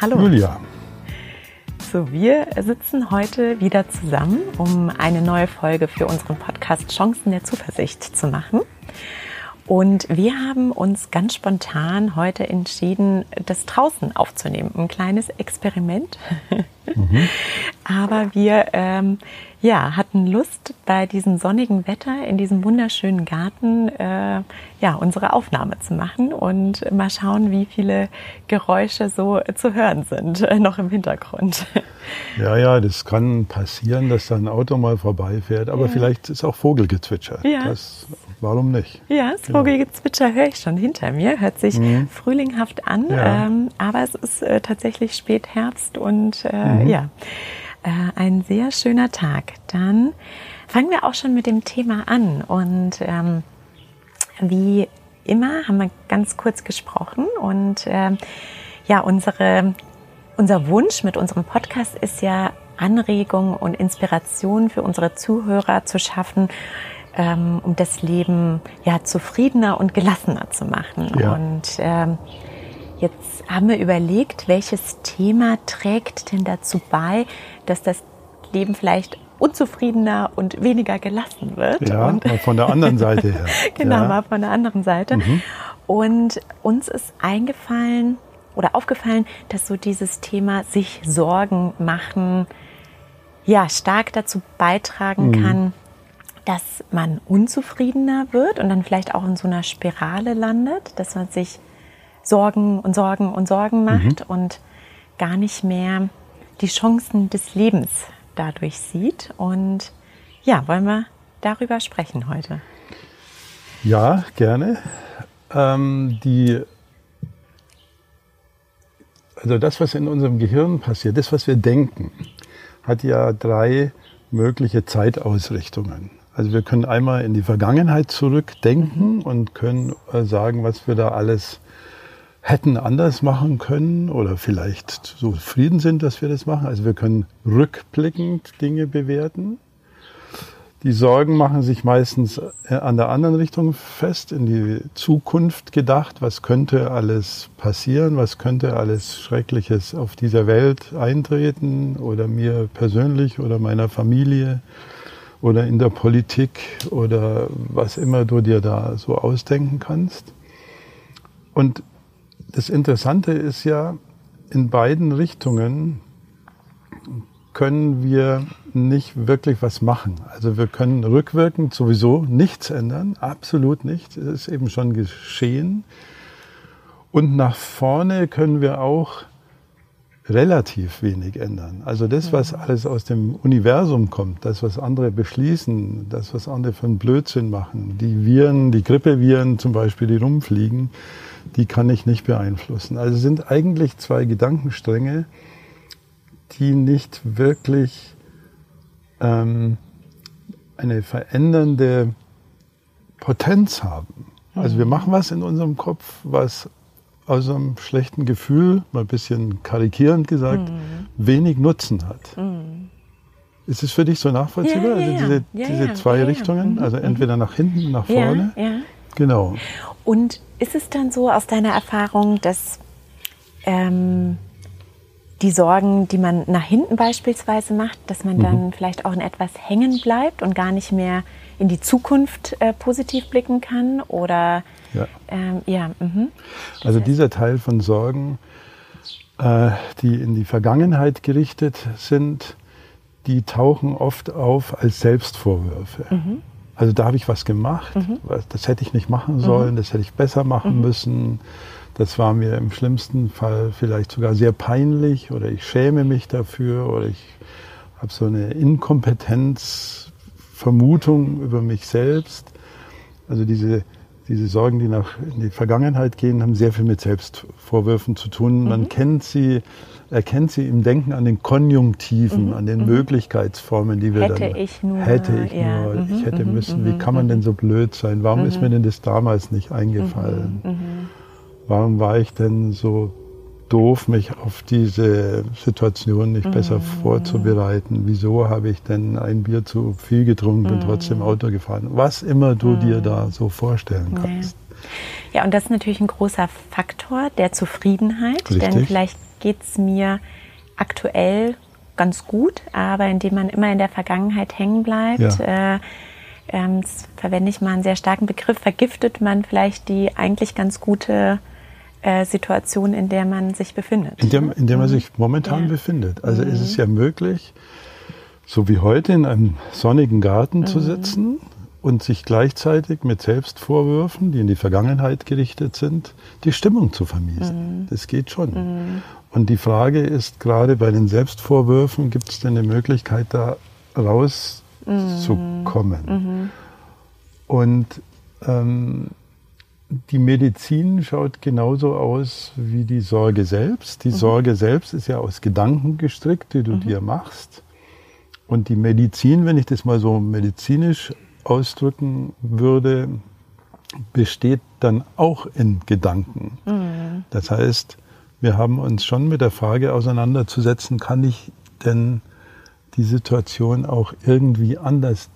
Hallo. Julia. So, wir sitzen heute wieder zusammen, um eine neue Folge für unseren Podcast Chancen der Zuversicht zu machen. Und wir haben uns ganz spontan heute entschieden, das draußen aufzunehmen. Ein kleines Experiment. Mhm. Aber wir ähm, ja, hatten Lust, bei diesem sonnigen Wetter in diesem wunderschönen Garten äh, ja, unsere Aufnahme zu machen und mal schauen, wie viele Geräusche so zu hören sind, äh, noch im Hintergrund. Ja, ja, das kann passieren, dass da ein Auto mal vorbeifährt, aber ja. vielleicht ist auch Vogelgezwitscher. Ja. Das Warum nicht? Ja, das genau. Vogelgezwitscher höre ich schon hinter mir. Hört sich mhm. frühlinghaft an, ja. ähm, aber es ist äh, tatsächlich Spätherbst und äh, mhm. ja, äh, ein sehr schöner Tag. Dann fangen wir auch schon mit dem Thema an und ähm, wie immer haben wir ganz kurz gesprochen und ähm, ja, unsere, unser Wunsch mit unserem Podcast ist ja Anregung und Inspiration für unsere Zuhörer zu schaffen, ähm, um das Leben ja zufriedener und gelassener zu machen. Ja. Und ähm, jetzt haben wir überlegt, welches Thema trägt denn dazu bei, dass das Leben vielleicht unzufriedener und weniger gelassen wird. Ja, und mal von der anderen Seite her. genau, ja. mal von der anderen Seite. Mhm. Und uns ist eingefallen oder aufgefallen, dass so dieses Thema sich Sorgen machen, ja, stark dazu beitragen mhm. kann, dass man unzufriedener wird und dann vielleicht auch in so einer Spirale landet, dass man sich Sorgen und Sorgen und Sorgen macht mhm. und gar nicht mehr die Chancen des Lebens dadurch sieht. Und ja, wollen wir darüber sprechen heute? Ja, gerne. Ähm, die, also das, was in unserem Gehirn passiert, das, was wir denken, hat ja drei mögliche Zeitausrichtungen. Also wir können einmal in die Vergangenheit zurückdenken mhm. und können äh, sagen, was wir da alles hätten anders machen können oder vielleicht so zufrieden sind, dass wir das machen. Also wir können rückblickend Dinge bewerten. Die Sorgen machen sich meistens äh, an der anderen Richtung fest, in die Zukunft gedacht. Was könnte alles passieren? Was könnte alles Schreckliches auf dieser Welt eintreten oder mir persönlich oder meiner Familie? oder in der Politik oder was immer du dir da so ausdenken kannst. Und das Interessante ist ja, in beiden Richtungen können wir nicht wirklich was machen. Also wir können rückwirkend sowieso nichts ändern, absolut nichts. Es ist eben schon geschehen. Und nach vorne können wir auch relativ wenig ändern. Also das, was alles aus dem Universum kommt, das, was andere beschließen, das, was andere für einen Blödsinn machen, die Viren, die Grippeviren zum Beispiel, die rumfliegen, die kann ich nicht beeinflussen. Also sind eigentlich zwei Gedankenstränge, die nicht wirklich ähm, eine verändernde Potenz haben. Also wir machen was in unserem Kopf, was aus einem schlechten Gefühl, mal ein bisschen karikierend gesagt, mhm. wenig Nutzen hat. Mhm. Ist es für dich so nachvollziehbar? Ja, ja, also diese, diese zwei Richtungen, mhm. also mhm. entweder nach hinten, nach vorne? Genau. Und ist es dann so aus deiner Erfahrung, dass ähm, die Sorgen, die man nach hinten beispielsweise macht, dass man dann mhm. vielleicht auch in etwas hängen bleibt und gar nicht mehr in die Zukunft äh, positiv blicken kann? Oder ja. Ähm, ja mhm. Also dieser Teil von Sorgen, äh, die in die Vergangenheit gerichtet sind, die tauchen oft auf als Selbstvorwürfe. Mhm. Also da habe ich was gemacht, mhm. das hätte ich nicht machen mhm. sollen, das hätte ich besser machen mhm. müssen. Das war mir im schlimmsten Fall vielleicht sogar sehr peinlich oder ich schäme mich dafür oder ich habe so eine Inkompetenzvermutung über mich selbst. Also diese diese Sorgen, die nach in die Vergangenheit gehen, haben sehr viel mit Selbstvorwürfen zu tun. Mhm. Man kennt sie, erkennt sie im Denken an den Konjunktiven, mhm. an den mhm. Möglichkeitsformen, die wir hätte dann ich nur, hätte ich ja. nur, ich mhm. hätte mhm. müssen. Wie kann man denn so blöd sein? Warum ist mir denn das damals nicht eingefallen? Warum war ich denn so doof, mich auf diese Situation nicht besser mm. vorzubereiten. Wieso habe ich denn ein Bier zu viel getrunken und mm. trotzdem Auto gefahren? Was immer du mm. dir da so vorstellen kannst. Ja. ja, und das ist natürlich ein großer Faktor der Zufriedenheit, Richtig. denn vielleicht geht es mir aktuell ganz gut, aber indem man immer in der Vergangenheit hängen bleibt, ja. äh, ähm, verwende ich mal einen sehr starken Begriff, vergiftet man vielleicht die eigentlich ganz gute äh, Situation, in der man sich befindet. In der, in der man mhm. sich momentan ja. befindet. Also mhm. ist es ja möglich, so wie heute in einem sonnigen Garten mhm. zu sitzen und sich gleichzeitig mit Selbstvorwürfen, die in die Vergangenheit gerichtet sind, die Stimmung zu vermiesen. Mhm. Das geht schon. Mhm. Und die Frage ist gerade bei den Selbstvorwürfen, gibt es denn eine Möglichkeit, da rauszukommen? Mhm. Und ähm, die Medizin schaut genauso aus wie die Sorge selbst. Die mhm. Sorge selbst ist ja aus Gedanken gestrickt, die du mhm. dir machst. Und die Medizin, wenn ich das mal so medizinisch ausdrücken würde, besteht dann auch in Gedanken. Mhm. Das heißt, wir haben uns schon mit der Frage auseinanderzusetzen, kann ich denn die Situation auch irgendwie anders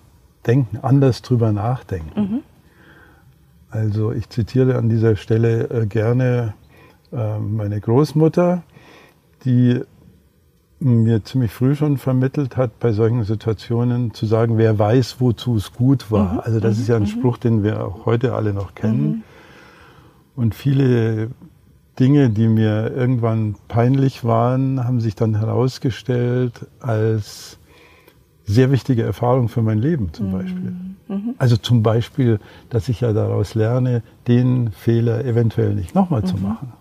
denken, anders drüber nachdenken? Also ich zitiere an dieser Stelle äh, gerne äh, meine Großmutter, die mir ziemlich früh schon vermittelt hat, bei solchen Situationen zu sagen, wer weiß, wozu es gut war. Mhm. Also das mhm. ist ja ein mhm. Spruch, den wir auch heute alle noch kennen. Mhm. Und viele Dinge, die mir irgendwann peinlich waren, haben sich dann herausgestellt als sehr wichtige Erfahrung für mein Leben zum mhm. Beispiel. Mhm. Also zum Beispiel, dass ich ja daraus lerne, den Fehler eventuell nicht nochmal zu machen.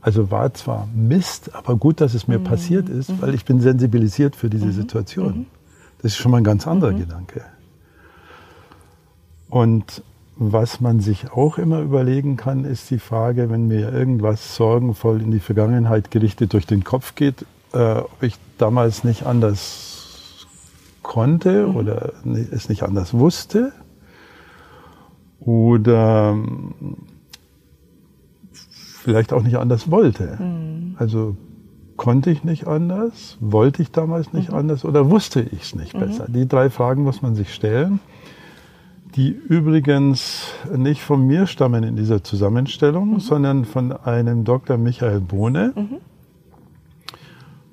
Also war zwar Mist, aber gut, dass es mir mhm. passiert ist, mhm. weil ich bin sensibilisiert für diese mhm. Situation. Mhm. Das ist schon mal ein ganz anderer mhm. Gedanke. Und was man sich auch immer überlegen kann, ist die Frage, wenn mir irgendwas sorgenvoll in die Vergangenheit gerichtet durch den Kopf geht, äh, ob ich damals nicht anders konnte mhm. oder es nicht anders wusste oder vielleicht auch nicht anders wollte. Mhm. Also konnte ich nicht anders, wollte ich damals nicht mhm. anders oder wusste ich es nicht mhm. besser? Die drei Fragen muss man sich stellen, die übrigens nicht von mir stammen in dieser Zusammenstellung, mhm. sondern von einem Dr. Michael Bohne.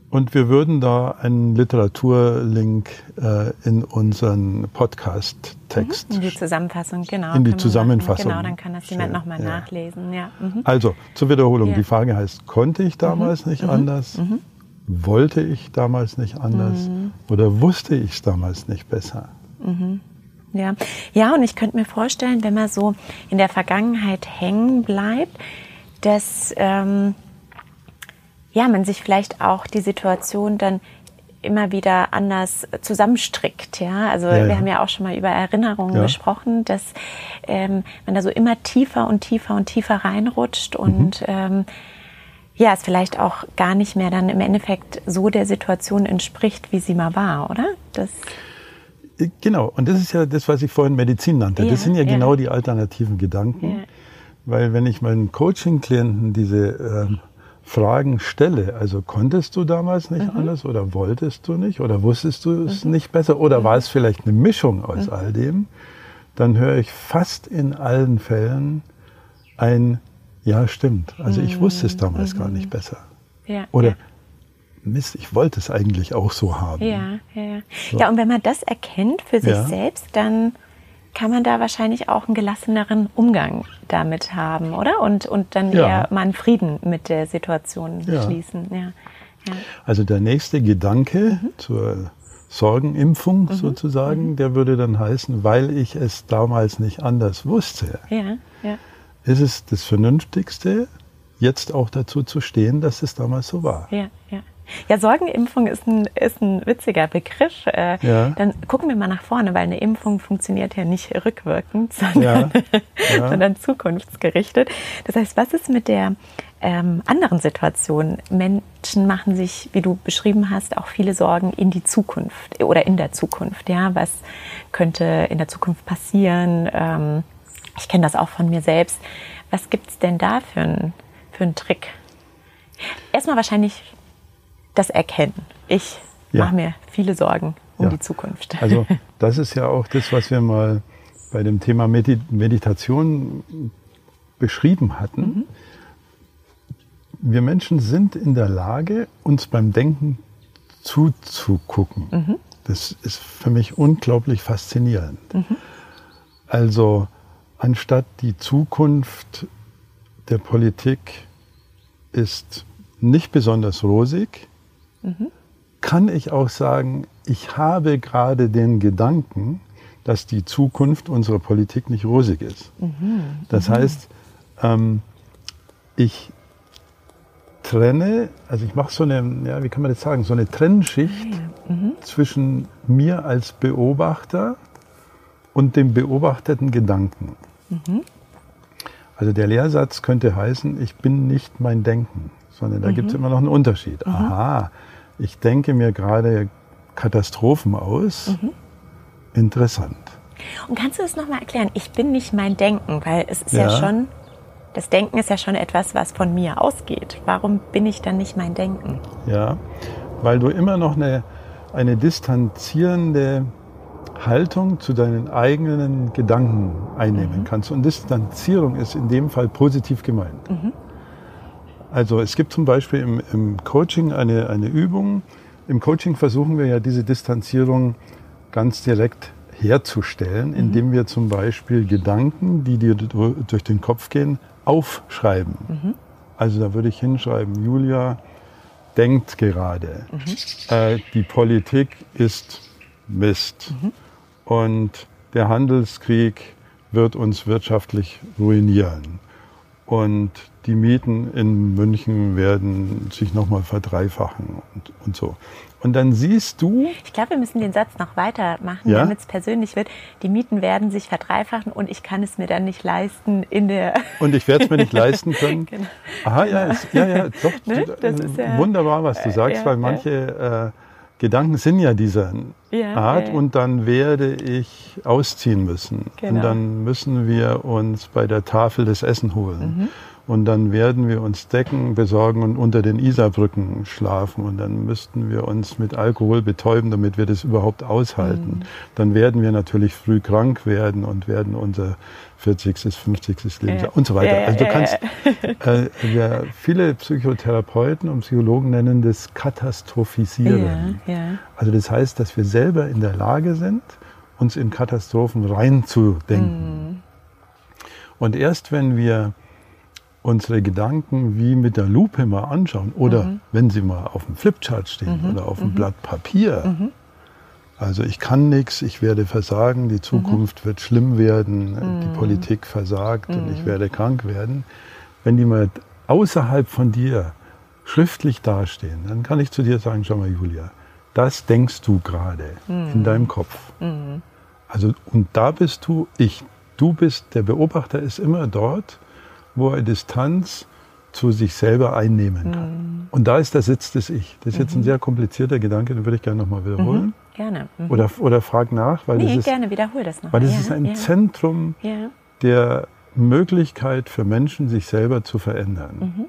Und wir würden da einen Literaturlink äh, in unseren Podcast-Text. Mhm, in die Zusammenfassung, genau. In die Zusammenfassung. Genau, dann kann das jemand nochmal ja. nachlesen. Ja. Mhm. Also, zur Wiederholung. Ja. Die Frage heißt, konnte ich damals mhm. nicht mhm. anders? Mhm. Wollte ich damals nicht anders? Mhm. Oder wusste ich es damals nicht besser? Ja. ja, und ich könnte mir vorstellen, wenn man so in der Vergangenheit hängen bleibt, dass... Ähm, ja, man sich vielleicht auch die Situation dann immer wieder anders zusammenstrickt. Ja, also ja, ja. wir haben ja auch schon mal über Erinnerungen ja. gesprochen, dass ähm, man da so immer tiefer und tiefer und tiefer reinrutscht und mhm. ähm, ja, es vielleicht auch gar nicht mehr dann im Endeffekt so der Situation entspricht, wie sie mal war, oder? Das äh, genau, und das ist ja das, was ich vorhin Medizin nannte. das sind ja, genau die alternativen Gedanken. Weil wenn ich meinen Coaching-Klienten diese ähm, Fragen stelle. Also konntest du damals nicht mhm. anders oder wolltest du nicht oder wusstest du es mhm. nicht besser oder war es vielleicht eine Mischung aus mhm. all dem? Dann höre ich fast in allen Fällen ein Ja, stimmt. Also ich wusste es damals gar nicht mhm. besser. Ja, oder. Mist, ich wollte es eigentlich auch so haben. Ja, ja, ja. So. Ja, und wenn man das erkennt für sich ja. selbst, dann kann man da wahrscheinlich auch einen gelasseneren Umgang damit haben, oder? Und, und dann ja. eher mal einen Frieden mit der Situation ja. schließen. Ja. ja. Also der nächste Gedanke mhm. zur Sorgenimpfung mhm. sozusagen, mhm. der würde dann heißen, weil ich es damals nicht anders wusste, ja. Ja. ist es das Vernünftigste, jetzt auch dazu zu stehen, dass es damals so war. Ja, ja. Ja, Sorgenimpfung ist ein, ist ein witziger Begriff. Äh, ja. Dann gucken wir mal nach vorne, weil eine Impfung funktioniert ja nicht rückwirkend, sondern, ja. Ja. sondern zukunftsgerichtet. Das heißt, was ist mit der ähm, anderen Situation? Menschen machen sich, wie du beschrieben hast, auch viele Sorgen in die Zukunft oder in der Zukunft. Ja, was könnte in der Zukunft passieren? Ähm, ich kenne das auch von mir selbst. Was gibt es denn da für einen für einen Trick? Erstmal wahrscheinlich das Erkennen. Ich ja. mache mir viele Sorgen um ja. die Zukunft. Also das ist ja auch das, was wir mal bei dem Thema Meditation beschrieben hatten. Mhm. wir Menschen sind in der Lage, uns beim Denken zuzugucken. Mhm. Das ist für mich unglaublich faszinierend. Mhm. Also anstatt die Zukunft der Politik ist nicht besonders rosig, mhm. kann ich auch sagen, ich habe gerade den Gedanken, dass die Zukunft unserer Politik nicht rosig ist. Mhm. Das heißt, ähm, ich trenne, also ich mache so eine, ja, wie kann man das sagen, so eine Trennschicht ah, mhm. zwischen mir als Beobachter und dem beobachteten Gedanken. Mhm. Also der Lehrsatz könnte heißen, ich bin nicht mein Denken, sondern da mhm. gibt es immer noch einen Unterschied. Mhm. Aha, ich denke mir gerade Katastrophen aus. Mhm. Interessant. Und kannst du das nochmal erklären? Ich bin nicht mein Denken, weil es ist ja, ja schon das Denken ist ja schon etwas, was von mir ausgeht. Warum bin ich dann nicht mein Denken? Ja, weil du immer noch eine, eine distanzierende Haltung zu deinen eigenen Gedanken einnehmen mhm. kannst. Und Distanzierung ist in dem Fall positiv gemeint. Mhm. Also es gibt zum Beispiel im, im Coaching eine, eine Übung. Im Coaching versuchen wir ja diese Distanzierung ganz direkt herzustellen, mhm. indem wir zum Beispiel Gedanken, die dir durch den Kopf gehen, aufschreiben. Mhm. Also da würde ich hinschreiben, Julia denkt gerade, mhm. äh, die Politik ist Mist mhm. und der Handelskrieg wird uns wirtschaftlich ruinieren. Und die Mieten in München werden sich nochmal verdreifachen und, und so. Und dann siehst du. Ich glaube, wir müssen den Satz noch weitermachen, ja? damit es persönlich wird. Die Mieten werden sich verdreifachen und ich kann es mir dann nicht leisten in der. Und ich werde es mir nicht leisten können. genau. Aha, ja, ist, ja, ja, doch. Ne? Das ist ja, wunderbar, was du sagst, ja, weil manche äh, Gedanken sind ja dieser Art und dann werde ich ausziehen müssen. Genau. Und dann müssen wir uns bei der Tafel das Essen holen. Mhm. Und dann werden wir uns Decken besorgen und unter den Isarbrücken schlafen. Und dann müssten wir uns mit Alkohol betäuben, damit wir das überhaupt aushalten. Mhm. Dann werden wir natürlich früh krank werden und werden unser 40., 50. Lebensjahr äh, und so weiter. Also du kannst, äh, ja, viele Psychotherapeuten und Psychologen nennen das Katastrophisieren. Ja, ja. Also das heißt, dass wir selber in der Lage sind, uns in Katastrophen reinzudenken. Mhm. Und erst wenn wir unsere Gedanken wie mit der Lupe mal anschauen oder mhm. wenn sie mal auf dem Flipchart stehen mhm. oder auf dem mhm. Blatt Papier. Mhm. Also ich kann nichts, ich werde versagen, die Zukunft mhm. wird schlimm werden, die mhm. Politik versagt und ich werde krank werden. Wenn die mal außerhalb von dir schriftlich dastehen, dann kann ich zu dir sagen, schau mal Julia, das denkst du gerade in deinem Kopf. Also und da bist du ich. Du bist, der Beobachter ist immer dort wo er Distanz zu sich selber einnehmen kann. Mhm. Und da ist der Sitz des Ich. Das ist jetzt ein mhm. sehr komplizierter Gedanke, den würde ich gerne nochmal wiederholen. Mhm. Gerne. Mhm. Oder, oder frag nach, weil nee, das ist, gerne, wiederhol das noch. Weil das ja, ist ein ja. Zentrum ja. der Möglichkeit für Menschen, sich selber zu verändern. Mhm.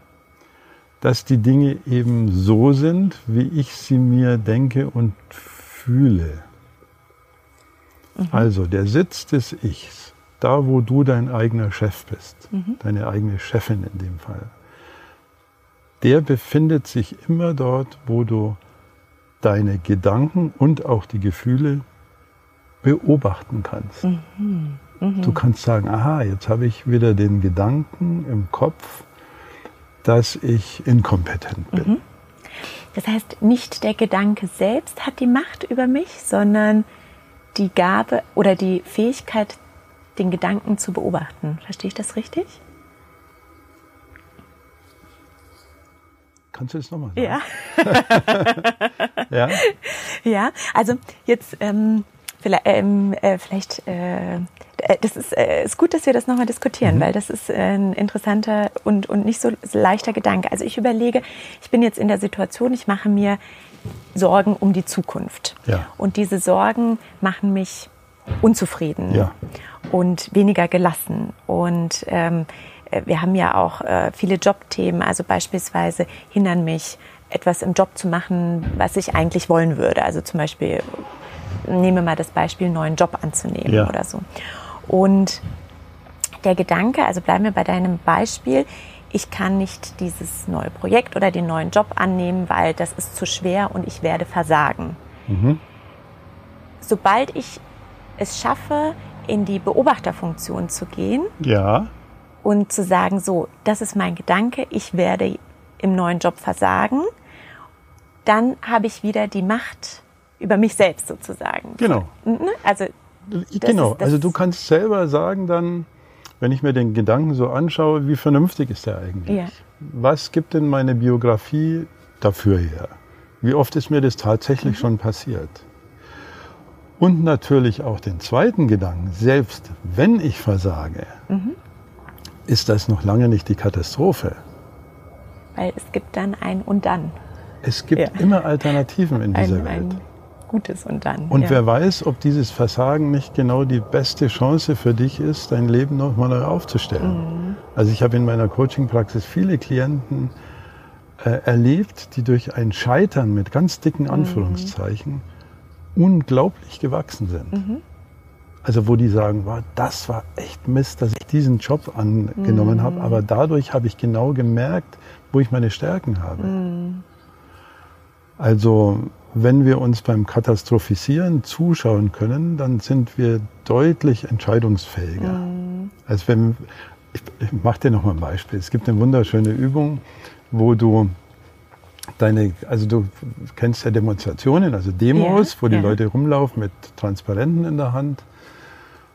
Dass die Dinge eben so sind, wie ich sie mir denke und fühle. Mhm. Also der Sitz des Ichs da, wo du dein eigener Chef bist, mhm. deine eigene Chefin in dem Fall, der befindet sich immer dort, wo du deine Gedanken und auch die Gefühle beobachten kannst. Mhm. Mhm. Du kannst sagen, aha, jetzt habe ich wieder den Gedanken im Kopf, dass ich inkompetent bin. Mhm. Das heißt, nicht der Gedanke selbst hat die Macht über mich, sondern die Gabe oder die Fähigkeit den Gedanken zu beobachten. Verstehe ich das richtig? Kannst du das nochmal sagen? Ja. ja. Ja, also jetzt ähm, vielleicht, ähm, äh, vielleicht äh, das ist, äh, ist gut, dass wir das nochmal diskutieren, mhm. weil das ist ein interessanter und, und nicht so leichter Gedanke. Also ich überlege, ich bin jetzt in der Situation, ich mache mir Sorgen um die Zukunft. Ja. Und diese Sorgen machen mich unzufrieden. Ja und weniger gelassen. Und ähm, äh, wir haben ja auch äh, viele Jobthemen, also beispielsweise hindern mich, etwas im Job zu machen, was ich eigentlich wollen würde. Also zum Beispiel, nehme mal das Beispiel, einen neuen Job anzunehmen ja. oder so. Und der Gedanke, also bleiben wir bei deinem Beispiel, ich kann nicht dieses neue Projekt oder den neuen Job annehmen, weil das ist zu schwer und ich werde versagen. Mhm. Sobald ich es schaffe, in die Beobachterfunktion zu gehen ja. und zu sagen, so, das ist mein Gedanke, ich werde im neuen Job versagen, dann habe ich wieder die Macht über mich selbst sozusagen. Genau. Ne? Also, genau. also du kannst selber sagen dann, wenn ich mir den Gedanken so anschaue, wie vernünftig ist der eigentlich? Ja. Was gibt denn meine Biografie dafür her? Wie oft ist mir das tatsächlich mhm. schon passiert? Und natürlich auch den zweiten Gedanken, selbst wenn ich versage, mhm. ist das noch lange nicht die Katastrophe. Weil es gibt dann ein und dann. Es gibt ja. immer Alternativen in dieser ein, Welt. Ein Gutes und dann. Und ja. wer weiß, ob dieses Versagen nicht genau die beste Chance für dich ist, dein Leben nochmal neu aufzustellen. Mhm. Also ich habe in meiner Coaching-Praxis viele Klienten äh, erlebt, die durch ein Scheitern mit ganz dicken mhm. Anführungszeichen mhm. Unglaublich gewachsen sind. Mhm. Also wo die sagen, wow, das war echt Mist, dass ich diesen Job angenommen habe, mhm. aber dadurch habe ich genau gemerkt, wo ich meine Stärken habe. Mhm. Also wenn wir uns beim Katastrophisieren zuschauen können, dann sind wir deutlich entscheidungsfähiger. Mhm. Als wenn, ich, ich mache dir noch mal ein Beispiel. Es gibt eine wunderschöne Übung, wo du deine, also du kennst ja Demonstrationen, also Demos, ja, wo die ja. Leute rumlaufen mit Transparenten in der Hand.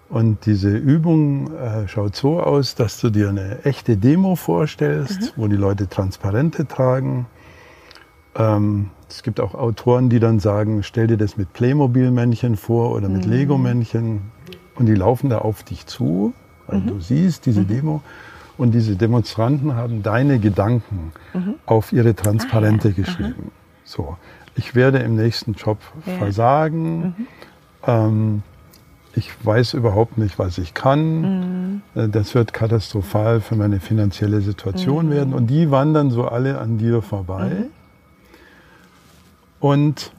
Und diese Übung äh, schaut so aus, dass du dir eine echte Demo vorstellst, mhm. wo die Leute Transparente tragen. Ähm, es gibt auch Autoren, die dann sagen, stell dir das mit Playmobil-Männchen vor oder mit mhm. Lego-Männchen. Und die laufen da auf dich zu. Also mhm. Du siehst diese mhm. Demo. Und diese Demonstranten haben deine Gedanken mhm. auf ihre Transparente ah, ja. geschrieben. So, ich werde im nächsten Job ja. versagen. Mhm. Ähm, ich weiß überhaupt nicht, was ich kann. Mhm. Äh, das wird katastrophal für meine finanzielle Situation mhm. werden. Und die wandern so alle an dir vorbei. Mhm. Und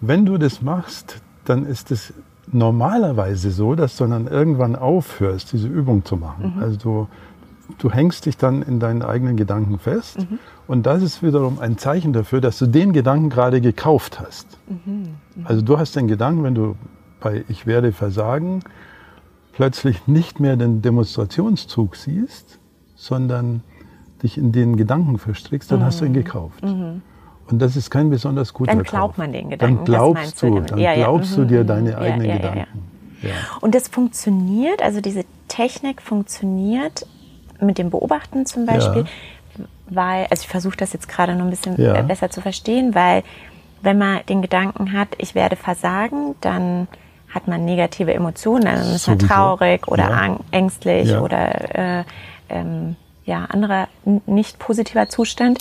wenn du das machst, dann ist es normalerweise so, dass du dann irgendwann aufhörst, diese Übung zu machen. Mhm. Also du, du hängst dich dann in deinen eigenen Gedanken fest. Mhm. Und das ist wiederum ein Zeichen dafür, dass du den Gedanken gerade gekauft hast. Mhm. mhm. Also du hast den Gedanken, wenn du bei Ich werde versagen plötzlich nicht mehr den Demonstrationszug siehst, sondern dich in den Gedanken verstrickst, dann hast du ihn mhm. gekauft. Mhm. Und das ist kein besonders guter Dann glaubt man den Gedanken. Dann glaubst du, dann ja, glaubst ja. du dir deine eigenen ja, Gedanken. Und das funktioniert, also diese Technik funktioniert mit dem Beobachten zum Beispiel, weil, also ich versuche das jetzt gerade noch ein bisschen besser zu verstehen, weil wenn man den Gedanken hat, ich werde versagen, dann hat man negative Emotionen, dann ist man traurig oder ängstlich oder äh, ähm, ja, anderer nicht positiver Zustand.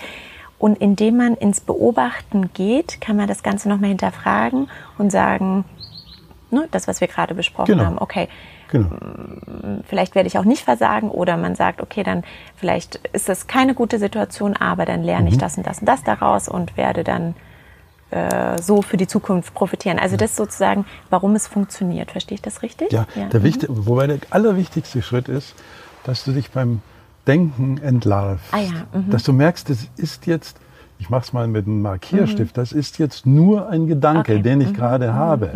Und indem man ins Beobachten geht, kann man das Ganze nochmal hinterfragen und sagen, ne, das, was wir gerade besprochen genau. haben, okay, genau. Mm, vielleicht werde ich auch nicht versagen oder man sagt, okay, dann vielleicht ist das keine gute Situation, aber dann lerne mhm. ich das und das und das daraus und werde dann äh, so für die Zukunft profitieren. Also das sozusagen, warum es funktioniert. Verstehe ich das richtig? Ja, ja. Der mhm. wobei der allerwichtigste Schritt ist, dass du dich beim Denken entlarvt. Ah ja, mhm. Dass du merkst, das ist jetzt, ich mache es mal mit einem Markierstift, mhm. das ist jetzt nur ein Gedanke, okay. den ich mhm. gerade habe.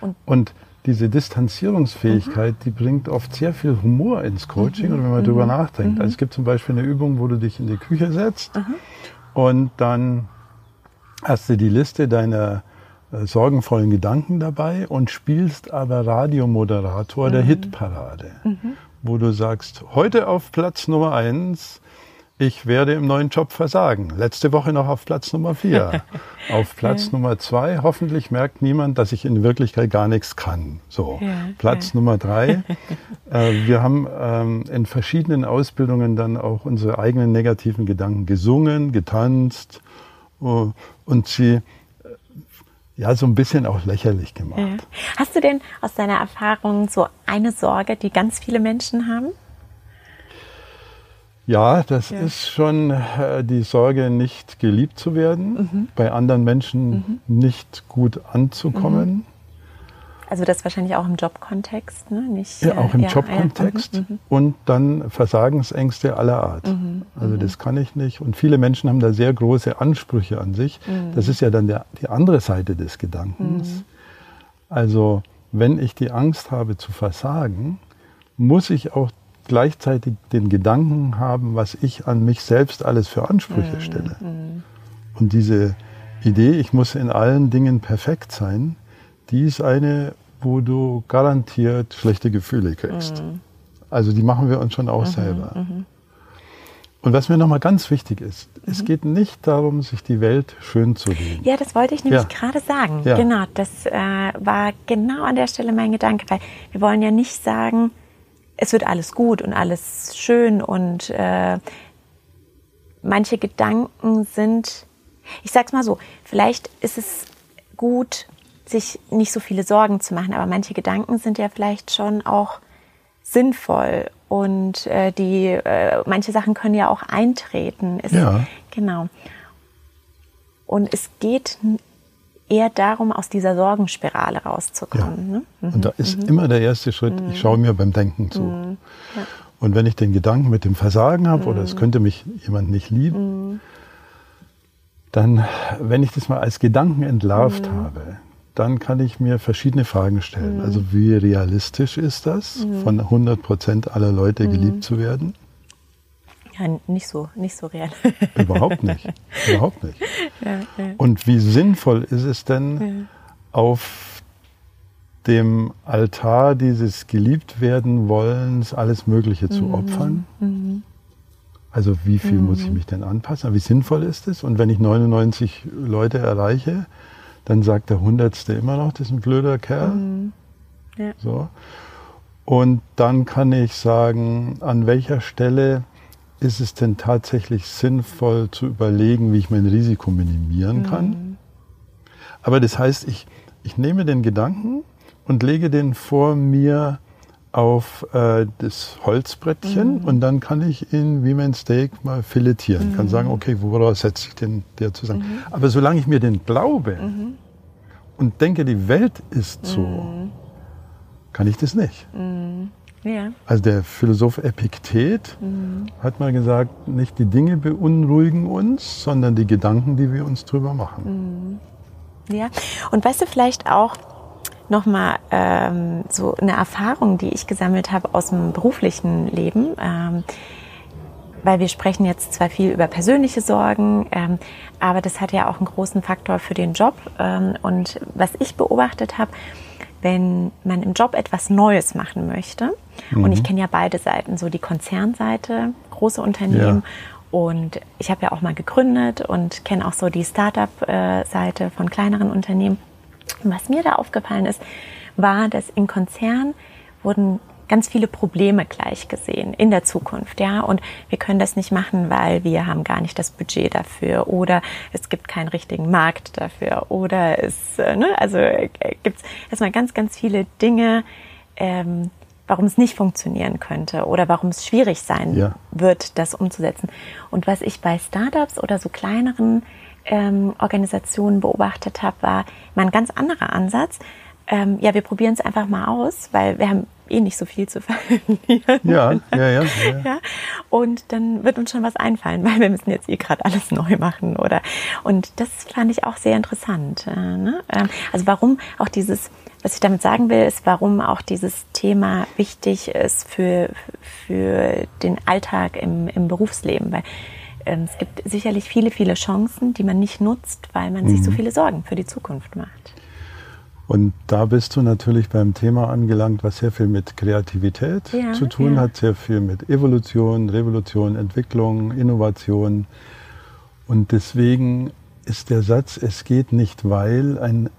Und, Und, diese Distanzierungsfähigkeit, die bringt oft sehr viel Humor ins Coaching oder wenn man darüber nachdenkt. Also es gibt zum Beispiel eine Übung, wo du dich in die Küche setzt und dann hast du die Liste deiner äh, sorgenvollen Gedanken dabei und spielst aber Radiomoderator der Hitparade. Mhm. wo du sagst, heute auf Platz Nummer eins, ich werde im neuen Job versagen. Letzte Woche noch auf Platz Nummer vier. auf Platz ja. Nummer zwei, hoffentlich merkt niemand, dass ich in Wirklichkeit gar nichts kann. So, ja, Platz ja. Nummer drei. äh, wir haben ähm, in verschiedenen Ausbildungen dann auch unsere eigenen negativen Gedanken gesungen, getanzt uh, und sie ja, so ein bisschen auch lächerlich gemacht. Hast du denn aus deiner Erfahrung so eine Sorge, die ganz viele Menschen haben? Ja, das ja. ist schon äh, die Sorge, nicht geliebt zu werden, mhm. bei anderen Menschen mhm. nicht gut anzukommen. Mhm. also das wahrscheinlich auch im Jobkontext, ne? Nicht, ja, auch im ja, Jobkontext. Ja, mhm, mhm. und dann Versagensängste aller Art. Mhm, also das kann ich nicht. Und viele Menschen haben da sehr große Ansprüche an sich. Mhm. Das ist ja dann der, die andere Seite des Gedankens. Mhm. Also wenn ich die Angst habe zu versagen, muss ich auch gleichzeitig den Gedanken haben, was ich an mich selbst alles für Ansprüche stelle. Und diese Idee, ich muss in allen Dingen perfekt sein, die ist eine, wo du garantiert schlechte Gefühle kriegst. Mhm. Also die machen wir uns schon auch mhm, selber. Mhm. Und was mir nochmal ganz wichtig ist, mhm. es geht nicht darum, sich die Welt schön zu reden. Ja, das wollte ich nämlich ja. gerade sagen. Ja. Genau, das äh, war genau an der Stelle mein Gedanke, weil wir wollen ja nicht sagen, es wird alles gut und alles schön und äh, manche Gedanken sind, ich sag's mal so, vielleicht ist es gut, sich nicht so viele Sorgen zu machen. Aber manche Gedanken sind ja vielleicht schon auch sinnvoll und äh, die äh, manche Sachen können ja auch eintreten. Es, ja. Genau. Und es geht eher darum, aus dieser Sorgenspirale rauszukommen. Ja. Ne? Mhm. Und da ist mhm. immer der erste Schritt, ich schaue mir beim Denken zu. Mhm. Ja. Und wenn ich den Gedanken mit dem Versagen habe oder es mhm. könnte mich jemand nicht lieben, mhm. dann, wenn ich das mal als Gedanken entlarvt mhm. habe, dann kann ich mir verschiedene Fragen stellen. Mhm. Also wie realistisch ist das, mhm. von 100 Prozent aller Leute mhm. geliebt zu werden? Ja, nicht so, nicht so real. Überhaupt nicht, überhaupt nicht. Ja, ja. Und wie sinnvoll ist es denn, auf dem Altar dieses geliebt werden Wollens alles Mögliche zu mhm. opfern? Mhm. Also wie viel muss ich mhm. mich denn anpassen? Wie sinnvoll ist es? Und wenn ich 99 Leute erreiche, dann sagt der Hundertste immer noch, das ist ein blöder Kerl. Mhm. So. Und dann kann ich sagen, an welcher Stelle ist es denn tatsächlich sinnvoll zu überlegen, wie ich mein Risiko minimieren mhm. kann. Aber das heißt, ich, ich nehme den Gedanken und lege den vor mir auf äh, das Holzbrettchen mhm. und dann kann ich ihn wie mein Steak mal filetieren. Mhm. Kann sagen, okay, woraus setze ich den der zusammen? Mhm. Aber solange ich mir den glaube mhm. und denke, die Welt ist so, mhm. kann ich das nicht. Mhm. Ja. Also der Philosoph Epiktet hat mal gesagt, nicht die Dinge beunruhigen uns, sondern die Gedanken, die wir uns drüber machen. Ja, und weißt du vielleicht auch, nochmal ähm, so eine Erfahrung, die ich gesammelt habe aus dem beruflichen Leben. Ähm, weil wir sprechen jetzt zwar viel über persönliche Sorgen, ähm, aber das hat ja auch einen großen Faktor für den Job. Ähm, und was ich beobachtet habe, wenn man im Job etwas Neues machen möchte, mhm. und ich kenne ja beide Seiten, so die Konzernseite, große Unternehmen, ja. und ich habe ja auch mal gegründet und kenne auch so die Startup-Seite von kleineren Unternehmen. Und was mir da aufgefallen ist, war, dass in Konzernen wurden ganz viele Probleme gleich gesehen in der Zukunft, ja. Und wir können das nicht machen, weil wir haben gar nicht das Budget dafür oder es gibt keinen richtigen Markt dafür oder es, äh, ne, also äh, gibt es erstmal ganz, ganz viele Dinge, ähm, warum es nicht funktionieren könnte oder warum es schwierig sein ja. wird, das umzusetzen. Und was ich bei Startups oder so kleineren ähm, Organisationen beobachtet habe, war mal ein ganz anderer Ansatz. Ähm, ja, wir probieren es einfach mal aus, weil wir haben eh nicht so viel zu verlieren. Ja, ja, ja, ja, ja. Und dann wird uns schon was einfallen, weil wir müssen jetzt eh gerade alles neu machen, oder? Und das fand ich auch sehr interessant. Äh, ne? Ähm, also warum auch dieses, was ich damit sagen will, ist, warum auch dieses Thema wichtig ist für, für den Alltag im, im Berufsleben, weil ähm, es gibt sicherlich viele, viele Chancen, die man nicht nutzt, weil man mhm. sich so mhm. viele Sorgen für die Zukunft macht. Und da bist du natürlich beim Thema angelangt, was sehr viel mit Kreativität ja, zu tun ja. hat, sehr viel mit Evolution, Revolution, Entwicklung, Innovation. Und deswegen ist der Satz, es geht nicht, weil ein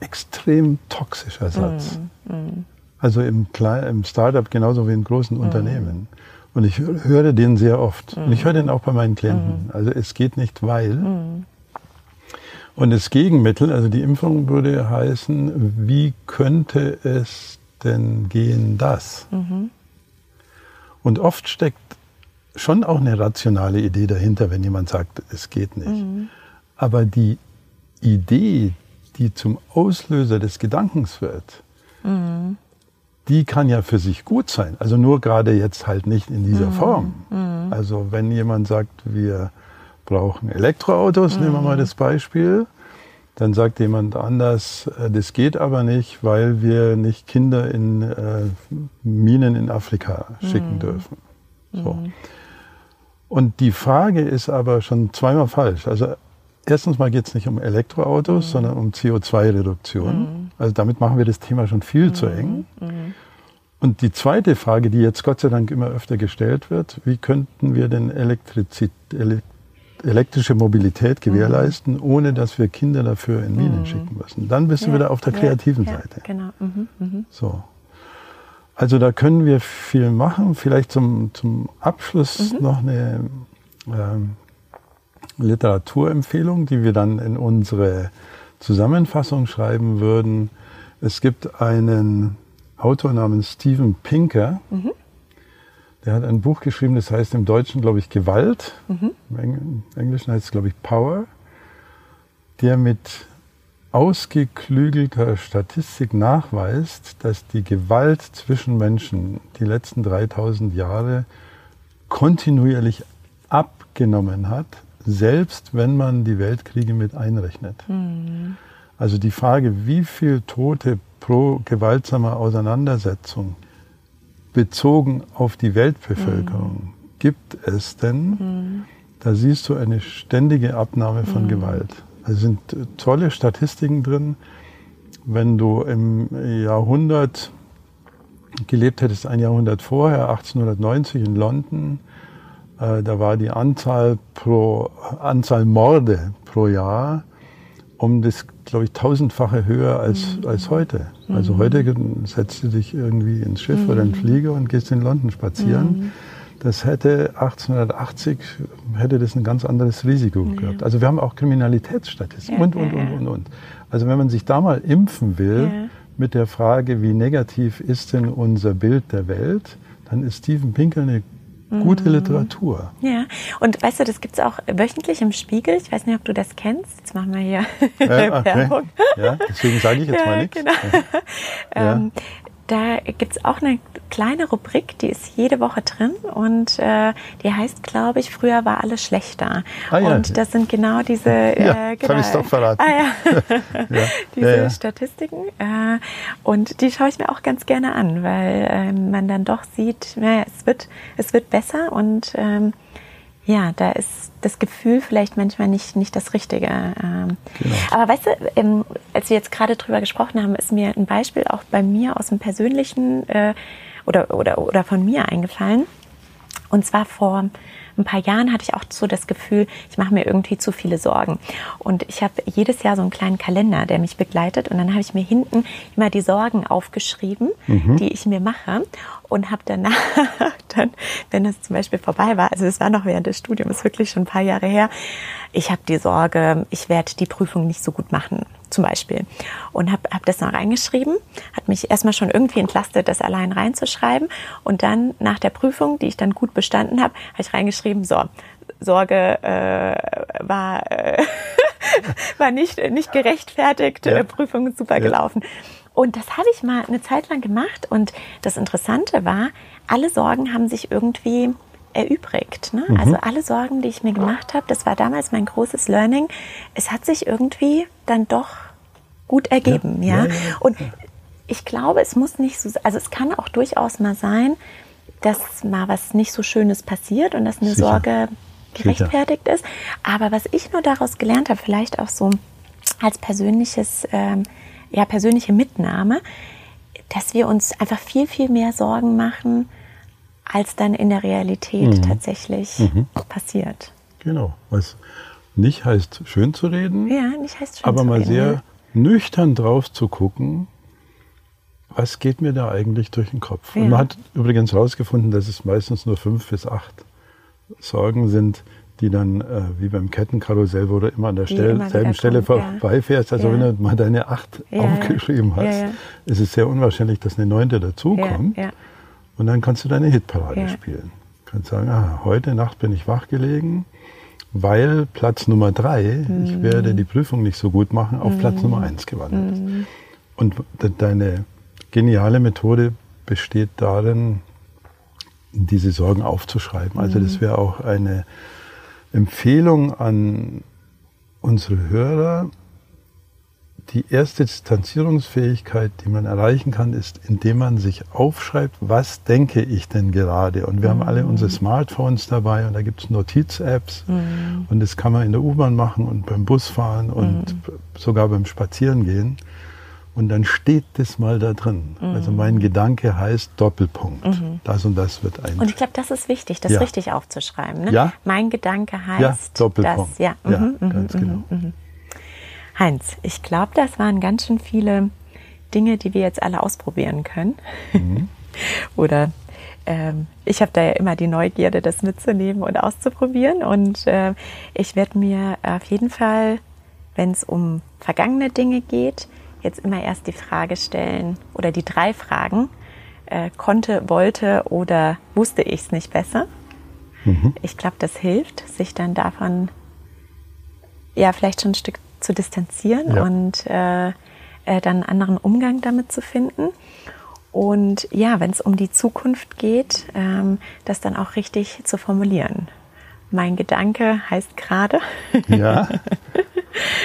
extrem toxischer Satz. Mm, mm. Also im, im Startup genauso wie in großen mm. Unternehmen. Und ich höre den sehr oft. Mhm. Und ich höre den auch bei meinen Klienten. Mhm. Also es geht nicht, weil. Und das Gegenmittel, also die Impfung würde heißen, wie könnte es denn gehen, das? Mhm. Und oft steckt schon auch eine rationale Idee dahinter, wenn jemand sagt, es geht nicht. Mhm. Aber die Idee, die zum Auslöser des Gedankens wird, mhm. die kann ja für sich gut sein. Also nur gerade jetzt halt nicht in dieser mhm. Form. Mhm. Also wenn jemand sagt, wir brauchen Elektroautos, nehmen wir mal das Beispiel, dann sagt jemand anders, äh, das geht aber nicht, weil wir nicht Kinder in äh, Minen in Afrika schicken mhm. dürfen. So. Mhm. Und die Frage ist aber schon zweimal falsch. Also erstens mal geht es nicht um Elektroautos, mhm. sondern um CO2-Reduktion. Mhm. Also damit machen wir das Thema schon viel zu mhm. eng. Mhm. Und die zweite Frage, die jetzt Gott sei Dank immer öfter gestellt wird, wie könnten wir denn Elektrizität, elektrische Mobilität gewährleisten, mhm. ohne dass wir Kinder dafür in Minen mhm. schicken müssen. Dann bist ja, du wieder auf der kreativen ja, Seite. Genau. Mhm, mhm. So. Also da können wir viel machen. Vielleicht zum, zum Abschluss mhm. noch eine ähm, Literaturempfehlung, die wir dann in unsere Zusammenfassung schreiben würden. Es gibt einen Autor namens Steven Pinker. Der hat ein Buch geschrieben, das heißt im Deutschen, glaube ich, Gewalt. Mhm. Im Englischen heißt es, glaube ich, Power. Der mit ausgeklügelter Statistik nachweist, dass die Gewalt zwischen Menschen die letzten 3000 Jahre kontinuierlich abgenommen hat, selbst wenn man die Weltkriege mit einrechnet. Mhm. Also die Frage, wie viel Tote pro gewaltsamer Auseinandersetzung bezogen auf die Weltbevölkerung mhm. gibt es denn, mhm. da siehst du eine ständige Abnahme von mhm. Gewalt. Da sind tolle Statistiken drin. Wenn du im Jahrhundert gelebt hättest, ein Jahrhundert vorher, 1890 in London, äh, da war die Anzahl pro Anzahl Morde pro Jahr um das, glaube ich, tausendfache höher als, mhm. als heute. Also mhm. heute setzt du dich irgendwie ins Schiff mhm. oder in den Flieger und gehst in London spazieren. Mhm. Das hätte 1880 hätte das ein ganz anderes Risiko ja. gehabt. Also wir haben auch Kriminalitätsstatistiken ja, und, und, und, und, und. Also wenn man sich da mal impfen will ja. mit der Frage, wie negativ ist denn unser Bild der Welt, dann ist Steven Pinker eine gute. Literatur. Ja, und weißt du, das gibt es auch wöchentlich im Spiegel. Ich weiß nicht, ob du das kennst. Jetzt machen wir hier äh, okay. Werbung. Ja, deswegen sage ich jetzt mal nichts. Genau. Ja. Ähm, da gibt es auch eine kleine Rubrik, die ist jede Woche drin und äh, die heißt, glaube ich, früher war alles schlechter. Ah, ja. Und das sind genau diese. Ja, äh, genau, doch verraten. Ah, ja. ja. diese ja, Statistiken. Äh, und die schaue ich mir auch ganz gerne an, weil äh, man dann doch sieht, naja, es wird, es wird besser und ähm, ja, da ist das Gefühl vielleicht manchmal nicht, nicht das Richtige. Ähm. Genau. Aber weißt du, als wir jetzt gerade drüber gesprochen haben, ist mir ein Beispiel auch bei mir aus dem persönlichen äh, oder, oder, oder von mir eingefallen. Und zwar vor ein paar Jahren hatte ich auch so das Gefühl, ich mache mir irgendwie zu viele Sorgen. Und ich habe jedes Jahr so einen kleinen Kalender, der mich begleitet. Und dann habe ich mir hinten immer die Sorgen aufgeschrieben, mhm. die ich mir mache. Und habe danach dann, wenn es zum Beispiel vorbei war, also es war noch während des Studiums, wirklich schon ein paar Jahre her, ich habe die Sorge, ich werde die Prüfung nicht so gut machen zum Beispiel. Und habe hab das noch reingeschrieben, hat mich erstmal schon irgendwie entlastet, das allein reinzuschreiben. Und dann nach der Prüfung, die ich dann gut bestanden habe, habe ich reingeschrieben, so, Sorge äh, war, äh, war nicht, nicht gerechtfertigt, ja. Prüfung ist super ja. gelaufen. Und das habe ich mal eine Zeit lang gemacht. Und das Interessante war, alle Sorgen haben sich irgendwie erübrigt. Ne? Mhm. Also alle Sorgen, die ich mir gemacht habe, das war damals mein großes Learning. Es hat sich irgendwie dann doch gut ergeben. Ja, ja? ja und ich glaube, es muss nicht so, also es kann auch durchaus mal sein, dass mal was nicht so Schönes passiert und dass eine Sicher. Sorge gerechtfertigt Sicher. ist. Aber was ich nur daraus gelernt habe, vielleicht auch so als persönliches, ähm, ja, persönliche Mitnahme, dass wir uns einfach viel, viel mehr Sorgen machen, als dann in der Realität mhm. tatsächlich mhm. passiert. Genau, was nicht heißt, schön zu reden, ja, nicht heißt schön aber zu mal reden, sehr ja. nüchtern drauf zu gucken, was geht mir da eigentlich durch den Kopf. Ja. Und man hat übrigens herausgefunden, dass es meistens nur fünf bis acht Sorgen sind, die dann, äh, wie beim Kettenkarussell, wo du immer an der Stelle, selben Stelle vorbeifährst, also wenn du mal deine acht aufgeschrieben hast, ist es sehr unwahrscheinlich, dass eine neunte dazukommt. Und dann kannst du deine Hitparade ja. spielen. Du kannst sagen, ah, heute Nacht bin ich wach gelegen, weil Platz Nummer drei, mhm. ich werde die Prüfung nicht so gut machen, auf mhm. Platz Nummer eins gewandert ist. Mhm. Und deine geniale Methode besteht darin, diese Sorgen aufzuschreiben. Also das mhm. wäre auch eine Empfehlung an unsere Hörer. Die erste Distanzierungsfähigkeit, die man erreichen kann, ist, indem man sich aufschreibt, was denke ich denn gerade. Und wir mhm. haben alle unsere Smartphones dabei und da gibt es Notiz-Apps mhm. und das kann man in der U-Bahn machen und beim Busfahren und mhm. sogar beim Spazierengehen. Und dann steht das mal da drin. Mhm. Also mein Gedanke heißt Doppelpunkt. Mhm. Das und das wird ein. Und ich glaube, das ist wichtig, das ja. richtig aufzuschreiben. Ne? Ja. Mein Gedanke heißt ja, Doppelpunkt. Das, ja, ja mhm, ganz mhm, genau. Mhm, mhm. Heinz, ich glaube, das waren ganz schön viele Dinge, die wir jetzt alle ausprobieren können. Mhm. Oder ähm, ich habe da ja immer die Neugierde, das mitzunehmen und auszuprobieren. Und äh, ich werde mir auf jeden Fall, wenn es um vergangene Dinge geht, jetzt immer erst die Frage stellen oder die drei Fragen, äh, konnte, wollte oder wusste ich es nicht besser. Mhm. Ich glaube, das hilft, sich dann davon ja vielleicht schon ein Stück zu distanzieren ja. und äh, äh, dann einen anderen Umgang damit zu finden. Und ja, wenn es um die Zukunft geht, ähm, das dann auch richtig zu formulieren. Mein Gedanke heißt gerade. Ja.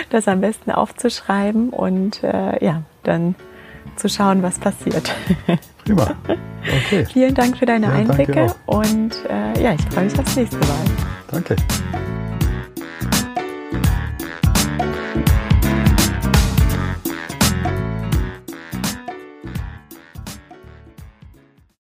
das am besten aufzuschreiben und äh, ja, dann zu schauen, was passiert. Prima. Okay. Vielen Dank für deine ja, Einblicke und äh, ja, ich freue mich aufs nächste Mal. Danke.